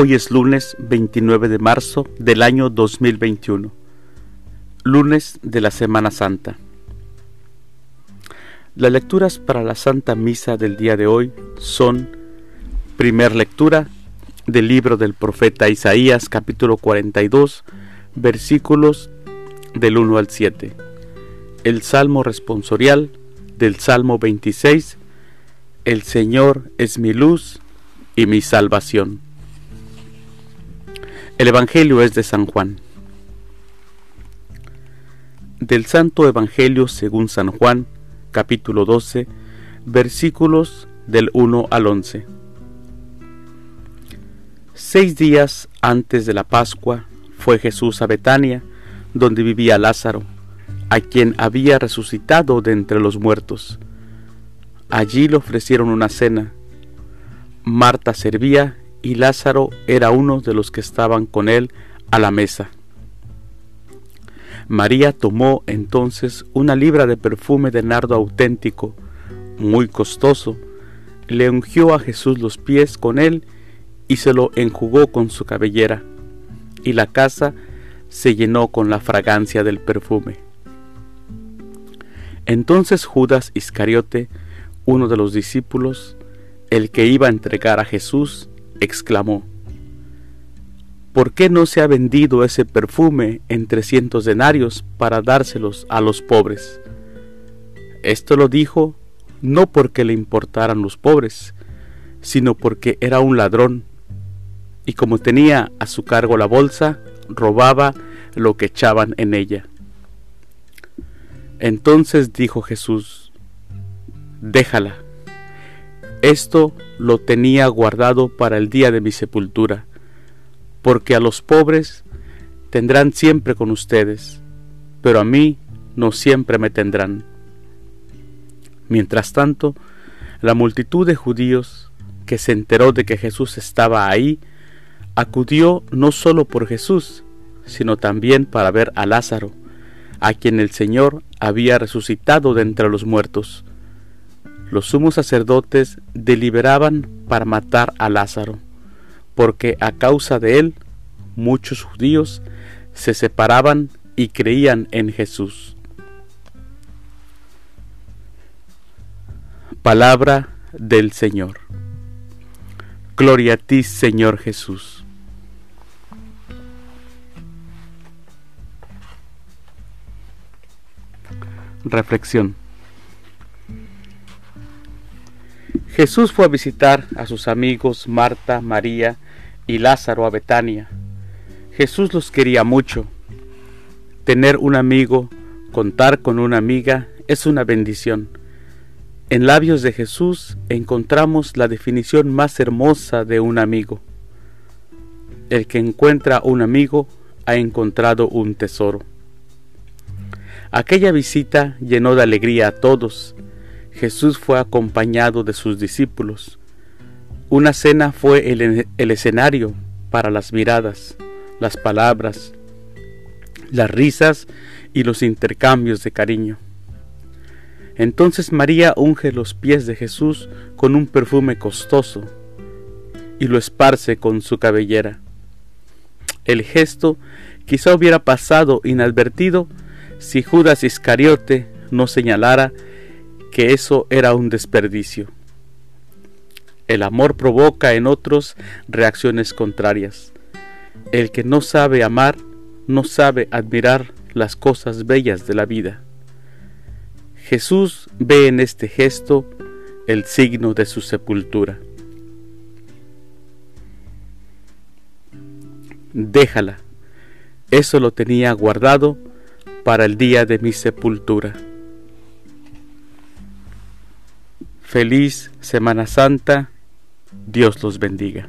Hoy es lunes 29 de marzo del año 2021, lunes de la Semana Santa. Las lecturas para la Santa Misa del día de hoy son, primer lectura del libro del profeta Isaías capítulo 42, versículos del 1 al 7, el Salmo responsorial del Salmo 26, El Señor es mi luz y mi salvación. El Evangelio es de San Juan. Del Santo Evangelio según San Juan, capítulo 12, versículos del 1 al 11. Seis días antes de la Pascua fue Jesús a Betania, donde vivía Lázaro, a quien había resucitado de entre los muertos. Allí le ofrecieron una cena. Marta servía y Lázaro era uno de los que estaban con él a la mesa. María tomó entonces una libra de perfume de nardo auténtico, muy costoso, le ungió a Jesús los pies con él y se lo enjugó con su cabellera, y la casa se llenó con la fragancia del perfume. Entonces Judas Iscariote, uno de los discípulos, el que iba a entregar a Jesús, exclamó, ¿por qué no se ha vendido ese perfume en trescientos denarios para dárselos a los pobres? Esto lo dijo no porque le importaran los pobres, sino porque era un ladrón, y como tenía a su cargo la bolsa, robaba lo que echaban en ella. Entonces dijo Jesús, déjala esto lo tenía guardado para el día de mi sepultura, porque a los pobres tendrán siempre con ustedes, pero a mí no siempre me tendrán. Mientras tanto, la multitud de judíos que se enteró de que Jesús estaba ahí, acudió no solo por Jesús, sino también para ver a Lázaro, a quien el Señor había resucitado de entre los muertos los sumos sacerdotes deliberaban para matar a Lázaro, porque a causa de él muchos judíos se separaban y creían en Jesús. Palabra del Señor. Gloria a ti, Señor Jesús. Reflexión. Jesús fue a visitar a sus amigos Marta, María y Lázaro a Betania. Jesús los quería mucho. Tener un amigo, contar con una amiga, es una bendición. En labios de Jesús encontramos la definición más hermosa de un amigo. El que encuentra un amigo ha encontrado un tesoro. Aquella visita llenó de alegría a todos, Jesús fue acompañado de sus discípulos. Una cena fue el, escenario para las miradas, las palabras, las risas y los intercambios de cariño. Entonces María unge los pies de Jesús con un perfume costoso y lo esparce con su cabellera. El gesto quizá hubiera pasado inadvertido si Judas Iscariote no señalara que eso era un desperdicio. El amor provoca en otros reacciones contrarias. El que no sabe amar no sabe admirar las cosas bellas de la vida. Jesús ve en este gesto el signo de su sepultura. Déjala, eso lo tenía guardado para el día de mi sepultura. Feliz Semana Santa. Dios los bendiga.